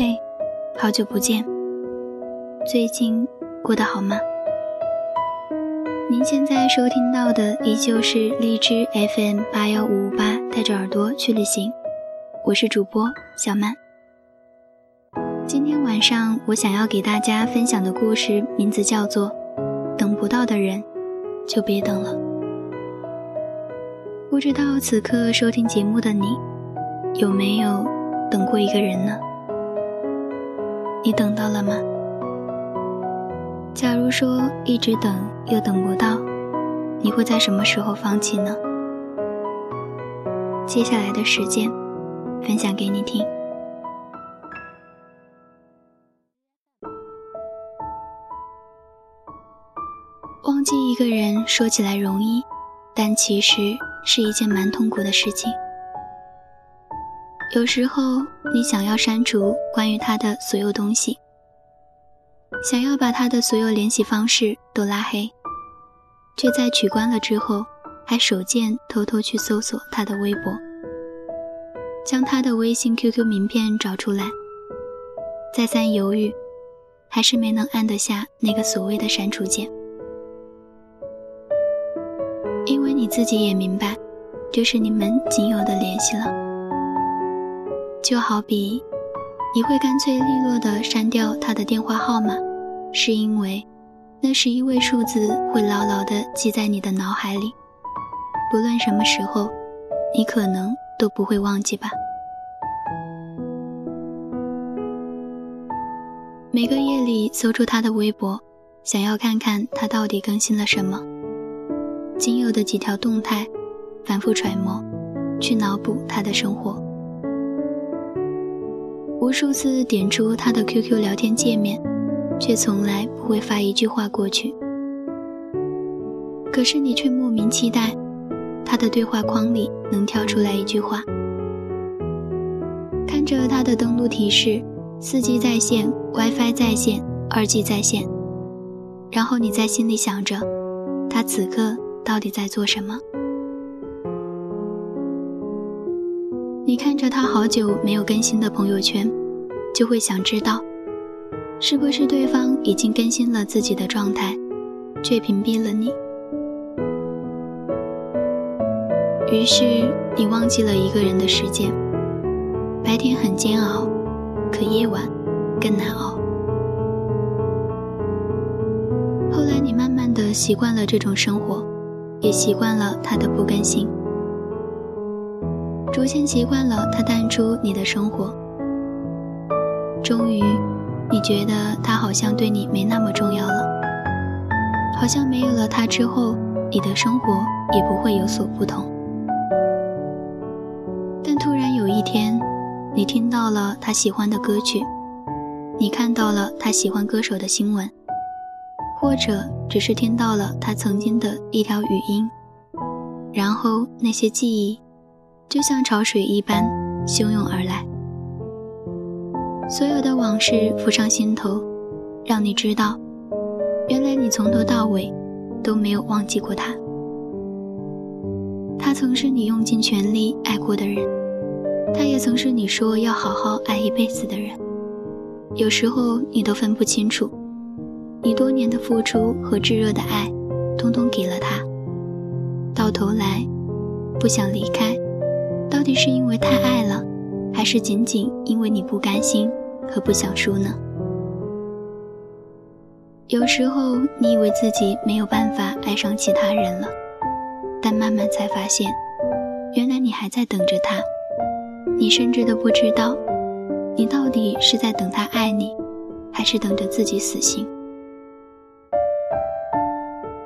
嘿，好久不见，最近过得好吗？您现在收听到的依旧是荔枝 FM 八幺五五八，带着耳朵去旅行，我是主播小曼。今天晚上我想要给大家分享的故事名字叫做《等不到的人就别等了》。不知道此刻收听节目的你，有没有等过一个人呢？你等到了吗？假如说一直等又等不到，你会在什么时候放弃呢？接下来的时间，分享给你听。忘记一个人说起来容易，但其实是一件蛮痛苦的事情。有时候，你想要删除关于他的所有东西，想要把他的所有联系方式都拉黑，却在取关了之后，还手贱偷偷去搜索他的微博，将他的微信、QQ 名片找出来，再三犹豫，还是没能按得下那个所谓的删除键，因为你自己也明白，这是你们仅有的联系了。就好比，你会干脆利落地删掉他的电话号码，是因为那十一位数字会牢牢地记在你的脑海里，不论什么时候，你可能都不会忘记吧。每个夜里搜出他的微博，想要看看他到底更新了什么，仅有的几条动态，反复揣摩，去脑补他的生活。无数次点出他的 QQ 聊天界面，却从来不会发一句话过去。可是你却莫名期待，他的对话框里能跳出来一句话。看着他的登录提示：4G 在线、WiFi 在线、2G 在线，然后你在心里想着，他此刻到底在做什么？着他好久没有更新的朋友圈，就会想知道，是不是对方已经更新了自己的状态，却屏蔽了你。于是你忘记了一个人的时间。白天很煎熬，可夜晚更难熬。后来你慢慢的习惯了这种生活，也习惯了他的不更新。逐渐习惯了他淡出你的生活，终于，你觉得他好像对你没那么重要了，好像没有了他之后，你的生活也不会有所不同。但突然有一天，你听到了他喜欢的歌曲，你看到了他喜欢歌手的新闻，或者只是听到了他曾经的一条语音，然后那些记忆。就像潮水一般汹涌而来，所有的往事浮上心头，让你知道，原来你从头到尾都没有忘记过他。他曾是你用尽全力爱过的人，他也曾是你说要好好爱一辈子的人。有时候你都分不清楚，你多年的付出和炙热的爱，通通给了他，到头来不想离开。到底是因为太爱了，还是仅仅因为你不甘心和不想输呢？有时候你以为自己没有办法爱上其他人了，但慢慢才发现，原来你还在等着他。你甚至都不知道，你到底是在等他爱你，还是等着自己死心。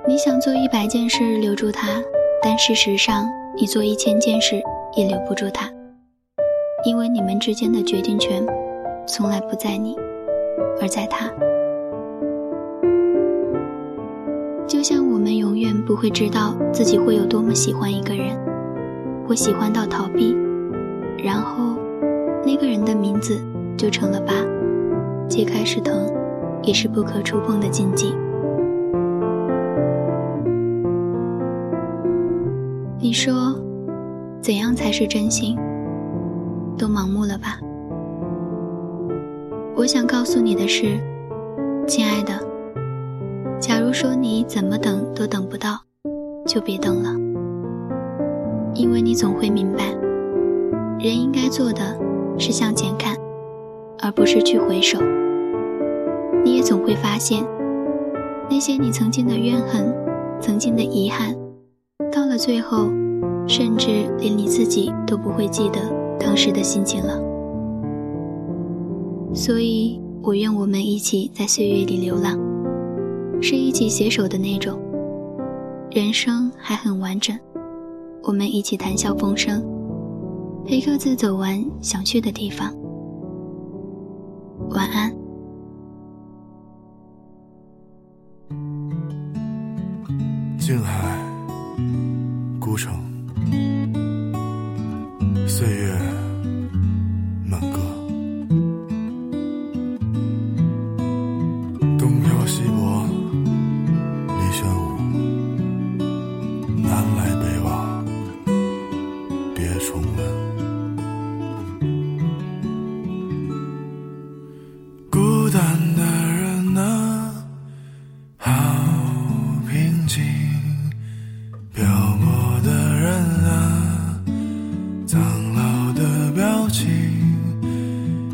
你想做一百件事留住他，但事实上，你做一千件事。也留不住他，因为你们之间的决定权从来不在你，而在他。就像我们永远不会知道自己会有多么喜欢一个人，或喜欢到逃避，然后那个人的名字就成了疤，揭开是疼，也是不可触碰的禁忌。你说。怎样才是真心？都盲目了吧？我想告诉你的是，亲爱的，假如说你怎么等都等不到，就别等了，因为你总会明白，人应该做的是向前看，而不是去回首。你也总会发现，那些你曾经的怨恨、曾经的遗憾，到了最后，甚至连你自己都不会记得当时的心情了。所以，我愿我们一起在岁月里流浪，是一起携手的那种。人生还很完整，我们一起谈笑风生，陪各自走完想去的地方。晚安。静海，孤城，岁月。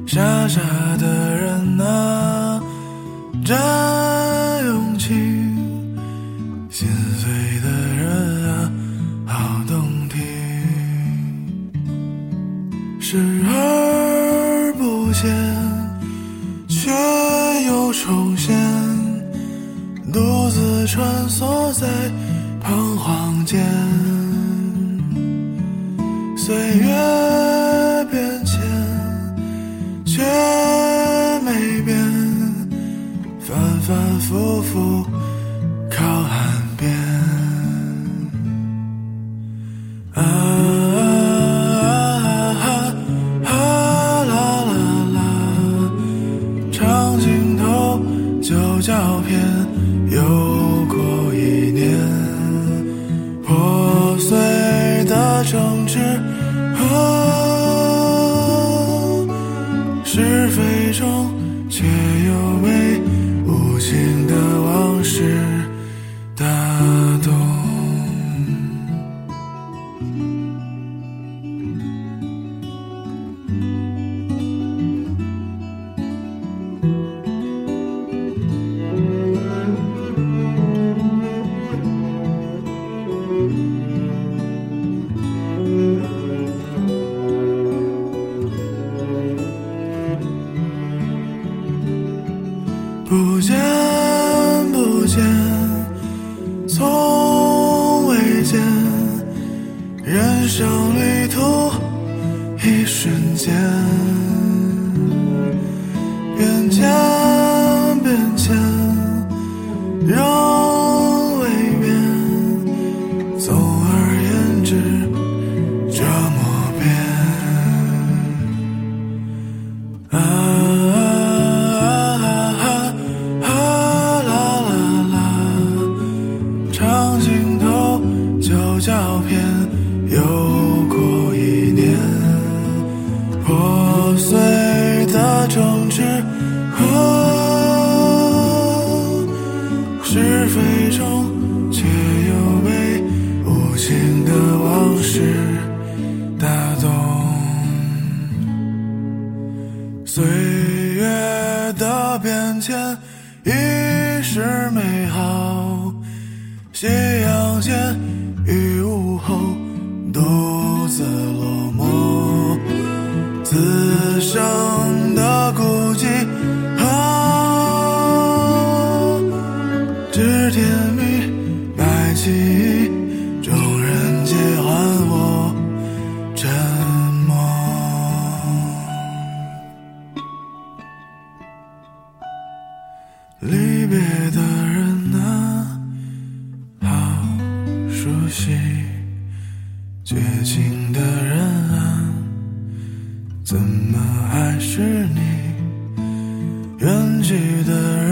傻傻的人啊，真勇气心碎的人啊，好动听。视而不见，却又重现，独自穿梭在彷徨间。岁月。却没变，反反复复中却又被无情的往事打动。从时候是非中却又被无情的往事打动岁月的变迁已是美好夕阳间雨雾后独自落寞此生是你？远去的人。